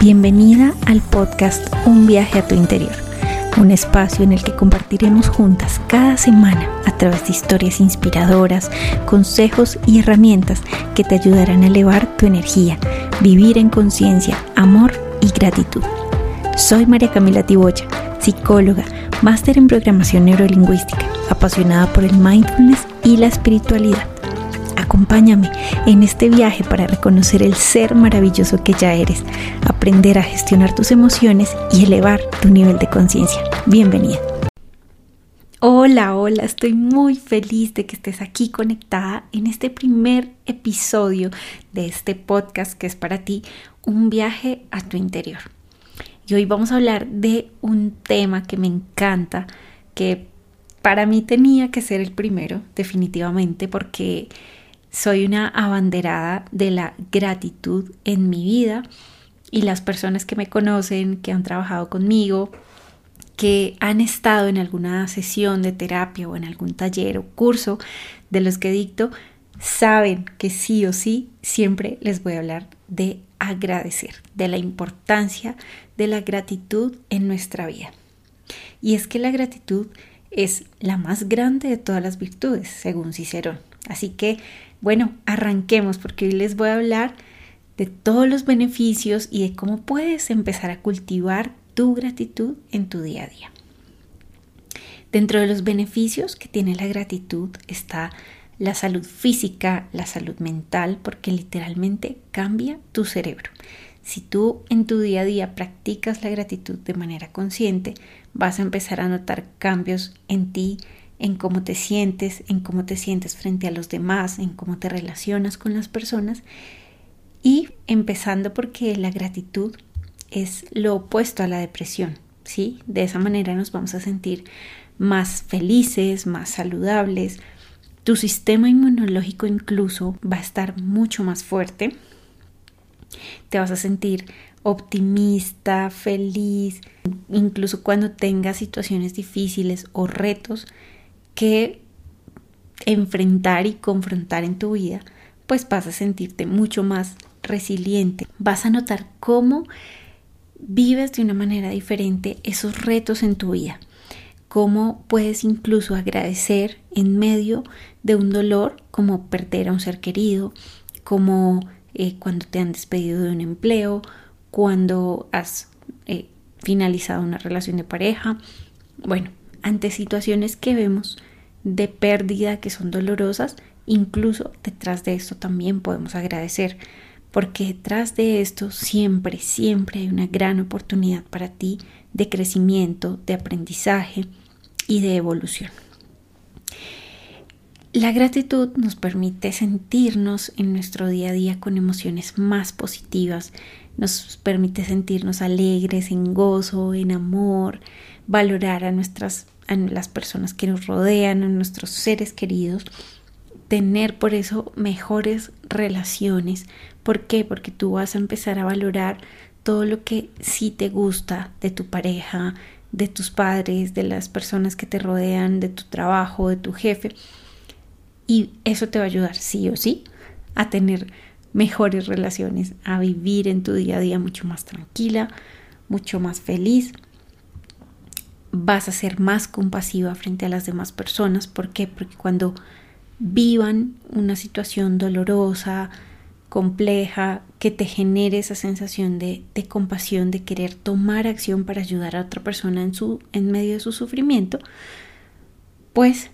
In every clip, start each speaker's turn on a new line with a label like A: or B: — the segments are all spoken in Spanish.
A: Bienvenida al podcast Un viaje a tu interior, un espacio en el que compartiremos juntas cada semana a través de historias inspiradoras, consejos y herramientas que te ayudarán a elevar tu energía, vivir en conciencia, amor y gratitud. Soy María Camila Tibocha, psicóloga, máster en programación neurolingüística, apasionada por el mindfulness y la espiritualidad Acompáñame en este viaje para reconocer el ser maravilloso que ya eres, aprender a gestionar tus emociones y elevar tu nivel de conciencia. Bienvenida. Hola, hola, estoy muy feliz de que estés aquí conectada en este primer episodio de este podcast que es para ti un viaje a tu interior. Y hoy vamos a hablar de un tema que me encanta, que para mí tenía que ser el primero, definitivamente, porque soy una abanderada de la gratitud en mi vida y las personas que me conocen, que han trabajado conmigo, que han estado en alguna sesión de terapia o en algún taller o curso de los que dicto, saben que sí o sí siempre les voy a hablar de agradecer, de la importancia de la gratitud en nuestra vida. Y es que la gratitud es la más grande de todas las virtudes, según Cicerón. Así que bueno, arranquemos porque hoy les voy a hablar de todos los beneficios y de cómo puedes empezar a cultivar tu gratitud en tu día a día. Dentro de los beneficios que tiene la gratitud está la salud física, la salud mental, porque literalmente cambia tu cerebro. Si tú en tu día a día practicas la gratitud de manera consciente, vas a empezar a notar cambios en ti, en cómo te sientes, en cómo te sientes frente a los demás, en cómo te relacionas con las personas y empezando porque la gratitud es lo opuesto a la depresión, ¿sí? De esa manera nos vamos a sentir más felices, más saludables. Tu sistema inmunológico incluso va a estar mucho más fuerte. Te vas a sentir optimista, feliz, incluso cuando tengas situaciones difíciles o retos, que enfrentar y confrontar en tu vida, pues vas a sentirte mucho más resiliente. Vas a notar cómo vives de una manera diferente esos retos en tu vida. Cómo puedes incluso agradecer en medio de un dolor como perder a un ser querido, como eh, cuando te han despedido de un empleo, cuando has eh, finalizado una relación de pareja. Bueno, ante situaciones que vemos de pérdida que son dolorosas, incluso detrás de esto también podemos agradecer, porque detrás de esto siempre, siempre hay una gran oportunidad para ti de crecimiento, de aprendizaje y de evolución. La gratitud nos permite sentirnos en nuestro día a día con emociones más positivas, nos permite sentirnos alegres, en gozo, en amor, valorar a nuestras a las personas que nos rodean, a nuestros seres queridos, tener por eso mejores relaciones. ¿Por qué? Porque tú vas a empezar a valorar todo lo que sí te gusta de tu pareja, de tus padres, de las personas que te rodean, de tu trabajo, de tu jefe. Y eso te va a ayudar sí o sí a tener mejores relaciones, a vivir en tu día a día mucho más tranquila, mucho más feliz vas a ser más compasiva frente a las demás personas. ¿Por qué? Porque cuando vivan una situación dolorosa, compleja, que te genere esa sensación de, compasión, de querer tomar acción para ayudar a otra persona en, su, en medio de su sufrimiento, pues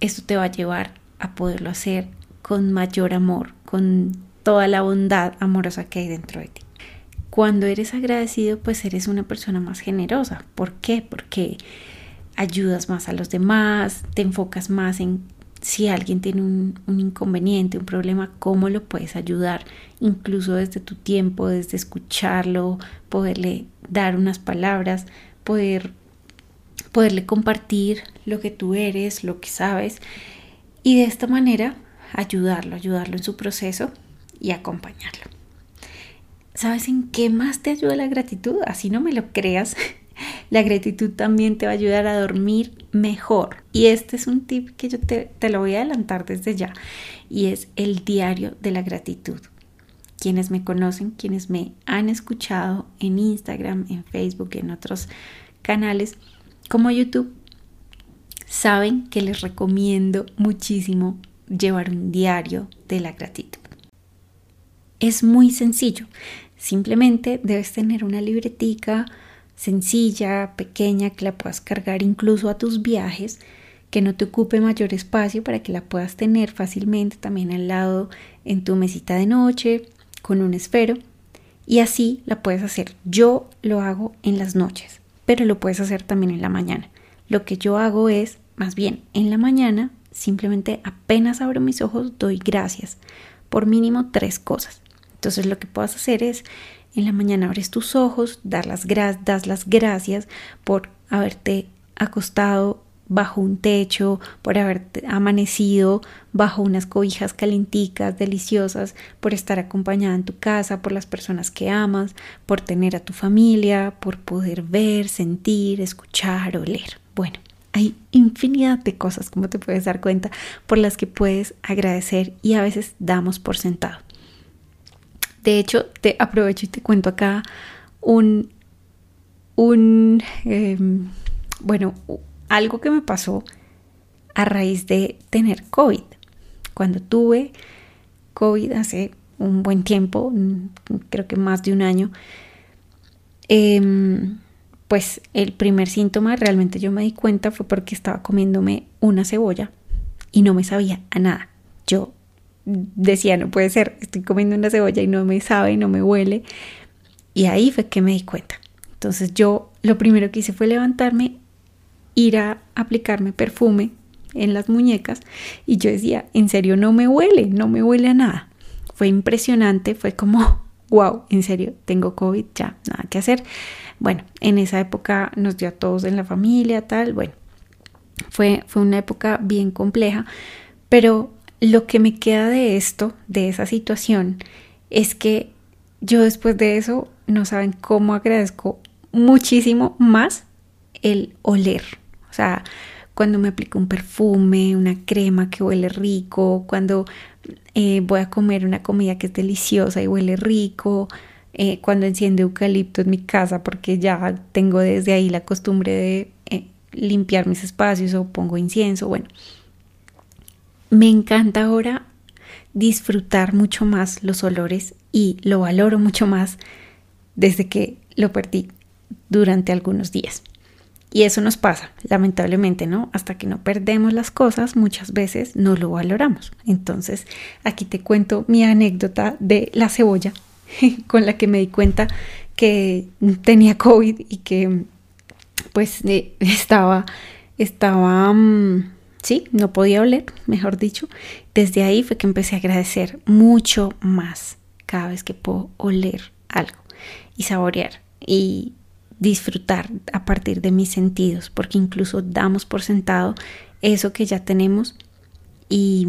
A: esto te va a llevar a poderlo hacer con mayor amor, con toda la bondad amorosa que hay dentro de ti. Cuando eres agradecido, pues eres una persona más generosa. ¿Por qué? Porque ayudas más a los demás, te enfocas más en si alguien tiene un, inconveniente, un problema, cómo lo puedes ayudar, incluso desde tu tiempo, desde escucharlo, poderle dar unas palabras, poder, poderle compartir lo que tú eres, lo que sabes, y de esta manera ayudarlo, ayudarlo en su proceso y acompañarlo. ¿Sabes en qué más te ayuda la gratitud? Así no me lo creas. La gratitud también te va a ayudar a dormir mejor. Y este es un tip que yo te, te, lo voy a adelantar desde ya. Y es el diario de la gratitud. quienes me conocen, quienes me han escuchado en Instagram, en Facebook, en otros canales como YouTube, saben que les recomiendo muchísimo llevar un diario de la gratitud. Es muy sencillo, simplemente debes tener una libretica sencilla, pequeña, que la puedas cargar incluso a tus viajes, que no te ocupe mayor espacio para que la puedas tener fácilmente también al lado en tu mesita de noche con un esfero y así la puedes hacer. Yo lo hago en las noches, pero lo puedes hacer también en la mañana. Lo que yo hago es, más bien, en la mañana simplemente apenas abro mis ojos doy gracias por mínimo tres cosas. Entonces lo que puedes hacer es en la mañana abres tus ojos, dar las das las gracias por haberte acostado bajo un techo, por haber amanecido bajo unas cobijas calenticas, deliciosas, por estar acompañada en tu casa, por las personas que amas, por tener a tu familia, por poder ver, sentir, escuchar, oler. Bueno, hay infinidad de cosas, como te puedes dar cuenta, por las que puedes agradecer y a veces damos por sentado. De hecho, te aprovecho y te cuento acá un, un, em, bueno, algo que me pasó a raíz de tener COVID. Cuando tuve COVID hace un buen tiempo, creo que más de un año, em, pues el primer síntoma realmente yo me di cuenta fue porque estaba comiéndome una cebolla y no me sabía a nada. Yo decía, no puede ser, estoy comiendo una cebolla y no me sabe, no me huele. Y ahí fue que me di cuenta. Entonces yo lo primero que hice fue levantarme ir a aplicarme perfume en las muñecas y yo decía, en serio, no me huele, no me huele a nada. Fue impresionante, fue como, wow, en serio, tengo COVID, ya, nada que hacer. Bueno, en esa época nos dio a todos en la familia, tal, bueno, fue, fue una época bien compleja, pero lo que me queda de esto, de esa situación, es que yo después de eso, no saben cómo agradezco muchísimo más el oler. O sea, cuando me aplico un perfume, una crema que huele rico, cuando eh, voy a comer una comida que es deliciosa y huele rico, eh, cuando enciendo eucalipto en mi casa porque ya tengo desde ahí la costumbre de eh, limpiar mis espacios o pongo incienso, bueno. Me encanta ahora disfrutar mucho más los olores y lo valoro mucho más desde que lo perdí durante algunos días. Y eso nos pasa, lamentablemente, ¿no? Hasta que no perdemos las cosas, muchas veces no lo valoramos. Entonces, aquí te cuento mi anécdota de la cebolla, con la que me di cuenta que tenía COVID y que pues eh, estaba, estaba, mm, sí, no podía oler, mejor dicho. Desde ahí fue que empecé a agradecer mucho más cada vez que puedo oler algo y saborear. Y disfrutar a partir de mis sentidos, porque incluso damos por sentado eso que ya tenemos y,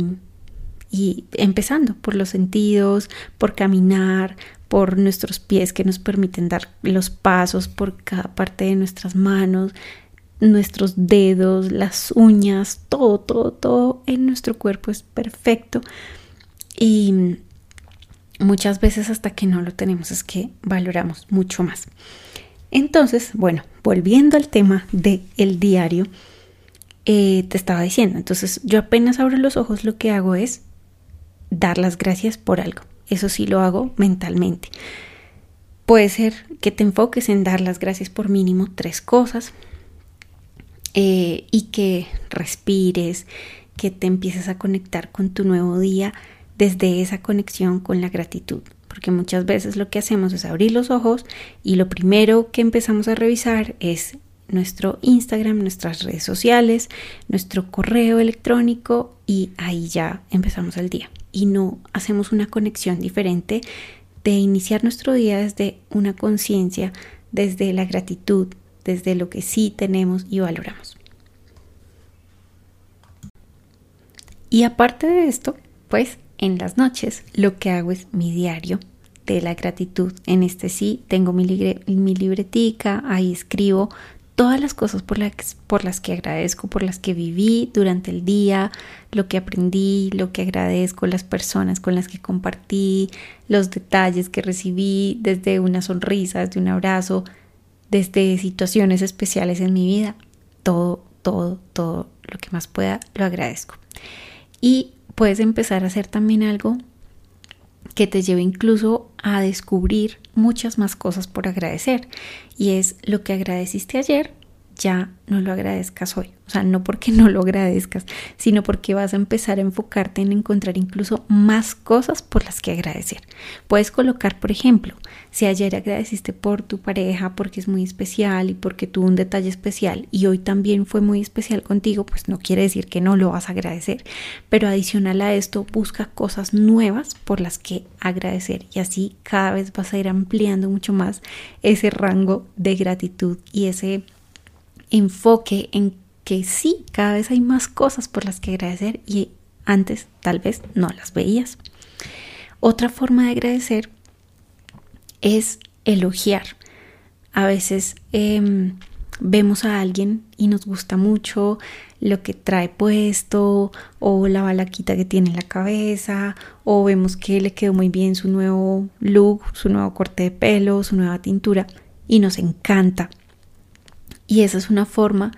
A: y empezando por los sentidos, por caminar, por nuestros pies que nos permiten dar los pasos por cada parte de nuestras manos, nuestros dedos, las uñas, todo, todo, todo en nuestro cuerpo es perfecto y muchas veces hasta que no lo tenemos es que valoramos mucho más. Entonces, bueno, volviendo al tema del el diario, eh, te estaba diciendo, entonces yo apenas abro los ojos, lo que hago es dar las gracias por algo. Eso sí lo hago mentalmente. Puede ser que te enfoques en dar las gracias por mínimo tres cosas eh, y que respires, que te empieces a conectar con tu nuevo día desde esa conexión con la gratitud porque muchas veces lo que hacemos es abrir los ojos y lo primero que empezamos a revisar es nuestro Instagram, nuestras redes sociales, nuestro correo electrónico y ahí ya empezamos el día. Y no hacemos una conexión diferente de iniciar nuestro día desde una conciencia, desde la gratitud, desde lo que sí tenemos y valoramos. Y aparte de esto, pues en las noches lo que hago es mi diario de la gratitud. En este sí tengo mi, libretica, ahí escribo todas las cosas por las, por las que agradezco, por las que viví durante el día, lo que aprendí, lo que agradezco, las personas con las que compartí, los detalles que recibí, desde una sonrisa, desde un abrazo, desde situaciones especiales en mi vida, todo, todo, todo lo que más pueda, lo agradezco. Y puedes empezar a hacer también algo que te lleve incluso a descubrir muchas más cosas por agradecer. Y es lo que agradeciste ayer, ya no lo agradezcas hoy. O sea, no porque no lo agradezcas, sino porque vas a empezar a enfocarte en encontrar incluso más cosas por las que agradecer. Puedes colocar, por ejemplo, si ayer agradeciste por tu pareja porque es muy especial y porque tuvo un detalle especial y hoy también fue muy especial contigo, pues no quiere decir que no lo vas a agradecer. Pero adicional a esto, busca cosas nuevas por las que agradecer y así cada vez vas a ir ampliando mucho más ese rango de gratitud y ese enfoque en que sí, cada vez hay más cosas por las que agradecer y antes tal vez no las veías. Otra forma de agradecer es elogiar. A veces em, vemos a alguien y nos gusta mucho lo que trae puesto o la balaquita que tiene en la cabeza o vemos que le quedó muy bien su nuevo look, su nuevo corte de pelo, su nueva tintura y nos encanta. Y esa es una forma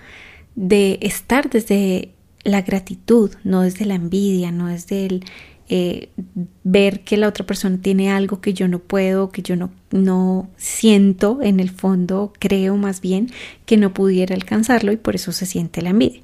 A: de estar desde la gratitud, no desde la envidia, no desde el eh, ver que la otra persona tiene algo que yo no puedo, que yo no, no siento en el fondo, creo más bien que no pudiera alcanzarlo y por eso se siente la envidia.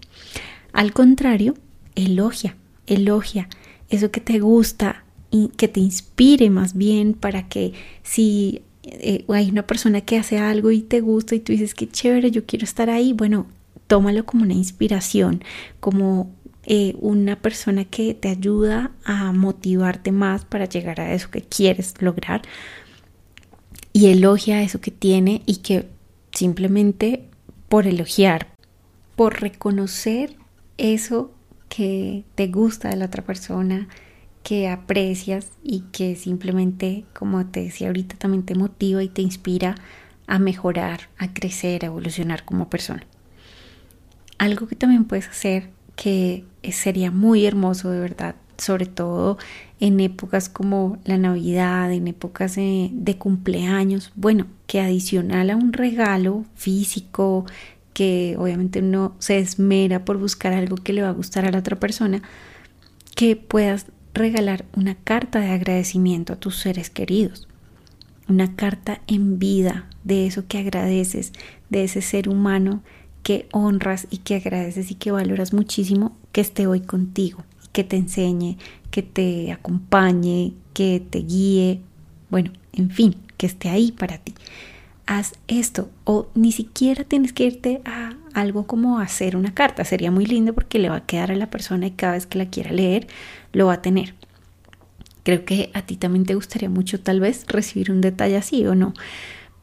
A: Al contrario, elogia, elogia eso que te gusta y que te inspire más bien para que si eh, hay una persona que hace algo y te gusta y tú dices que chévere, yo quiero estar ahí, bueno, tómalo como una inspiración, como eh, una persona que te ayuda a motivarte más para llegar a eso que quieres lograr y elogia eso que tiene y que simplemente por elogiar, por reconocer eso que te gusta de la otra persona, que aprecias y que simplemente, como te decía ahorita, también te motiva y te inspira a mejorar, a crecer, a evolucionar como persona. Algo que también puedes hacer que sería muy hermoso de verdad, sobre todo en épocas como la Navidad, en épocas de, cumpleaños, bueno, que adicional a un regalo físico, que obviamente uno se esmera por buscar algo que le va a gustar a la otra persona, que puedas regalar una carta de agradecimiento a tus seres queridos, una carta en vida de eso que agradeces, de ese ser humano que honras y que agradeces y que valoras muchísimo que esté hoy contigo, que te enseñe, que te acompañe, que te guíe, bueno, en fin, que esté ahí para ti. Haz esto o ni siquiera tienes que irte a algo como hacer una carta. Sería muy lindo porque le va a quedar a la persona y cada vez que la quiera leer lo va a tener. Creo que a ti también te gustaría mucho tal vez recibir un detalle así o no,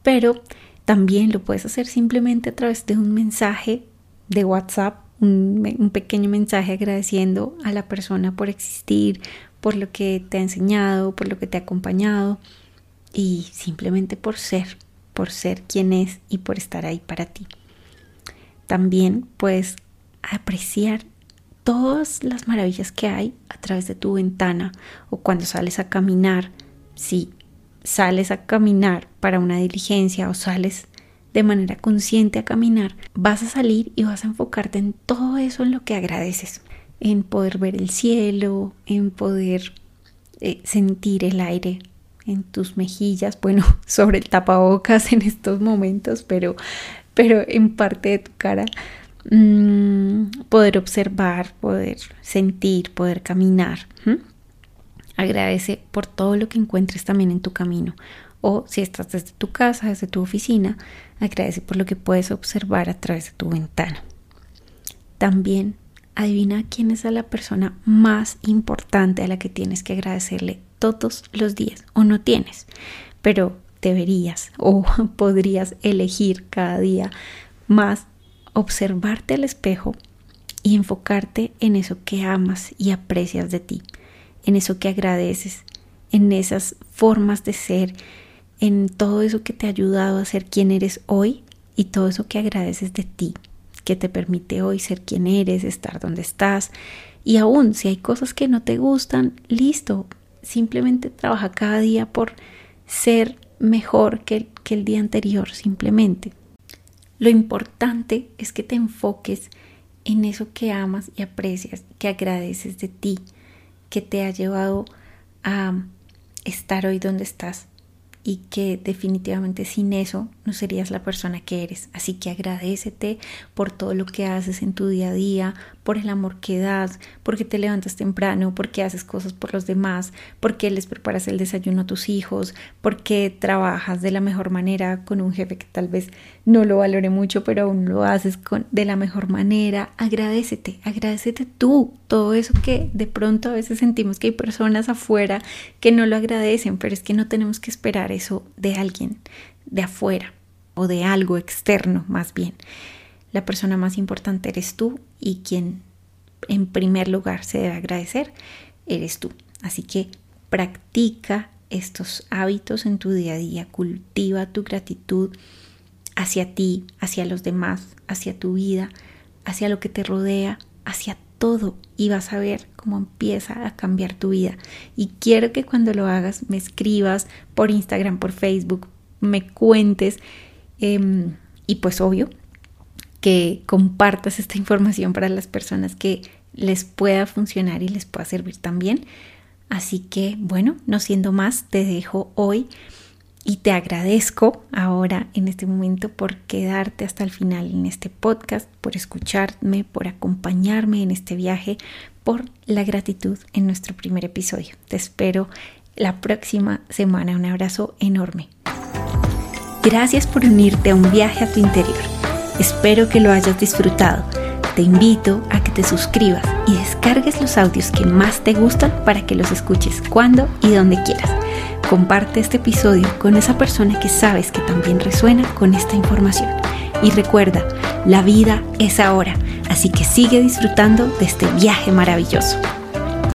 A: pero también lo puedes hacer simplemente a través de un mensaje de WhatsApp, un, pequeño mensaje agradeciendo a la persona por existir, por lo que te ha enseñado, por lo que te ha acompañado y simplemente por ser, por ser quien es y por estar ahí para ti. También puedes apreciar todas las maravillas que hay a través de tu ventana o cuando sales a caminar. Si sales a caminar para una diligencia o sales de manera consciente a caminar, vas a salir y vas a enfocarte en todo eso en lo que agradeces, en poder ver el cielo, en poder eh, sentir el aire en tus mejillas, bueno, sobre el tapabocas en estos momentos, pero, pero en parte de tu cara Mm, poder observar, poder sentir, poder caminar. Agradece por todo lo que encuentres también en tu camino. O si estás desde tu casa, desde tu oficina, agradece por lo que puedes observar a través de tu ventana. También adivina quién es la persona más importante a la que tienes que agradecerle todos los días o no tienes, pero deberías o podrías elegir cada día más observarte al espejo y enfocarte en eso que amas y aprecias de ti, en eso que agradeces, en esas formas de ser, en todo eso que te ha ayudado a ser quien eres hoy y todo eso que agradeces de ti, que te permite hoy ser quien eres, estar donde estás. Y aún si hay cosas que no te gustan, listo, simplemente trabaja cada día por ser mejor que, que el día anterior, simplemente. Lo importante es que te enfoques en eso que amas y aprecias, que agradeces de ti, que te ha llevado a estar hoy donde estás y que definitivamente sin eso no serías la persona que eres. Así que agradecete por todo lo que haces en tu día a día, por el amor que das, porque te levantas temprano, porque haces cosas por los demás, porque les preparas el desayuno a tus hijos, porque trabajas de la mejor manera con un jefe que tal vez no lo valore mucho, pero aún lo haces con, de la mejor manera. Agradecete, agradecete tú todo eso que de pronto a veces sentimos que hay personas afuera que no lo agradecen, pero es que no tenemos que esperar eso de alguien de afuera o de algo externo más bien. La persona más importante eres tú y quien en primer lugar se debe agradecer eres tú. Así que practica estos hábitos en tu día a día, cultiva tu gratitud hacia ti, hacia los demás, hacia tu vida, hacia lo que te rodea, hacia todo y vas a ver cómo empieza a cambiar tu vida. Y quiero que cuando lo hagas me escribas por Instagram, por Facebook, me cuentes em, y pues obvio que compartas esta información para las personas que les pueda funcionar y les pueda servir también. Así que bueno, no siendo más, te dejo hoy y te agradezco ahora en este momento por quedarte hasta el final en este podcast, por escucharme, por acompañarme en este viaje, por la gratitud en nuestro primer episodio. Te espero la próxima semana. Un abrazo enorme. Gracias por unirte a un viaje a tu interior. Espero que lo hayas disfrutado. Te invito a que te suscribas y descargues los audios que más te gustan para que los escuches cuando y donde quieras. Comparte este episodio con esa persona que sabes que también resuena con esta información. Y recuerda, la vida es ahora, así que sigue disfrutando de este viaje maravilloso.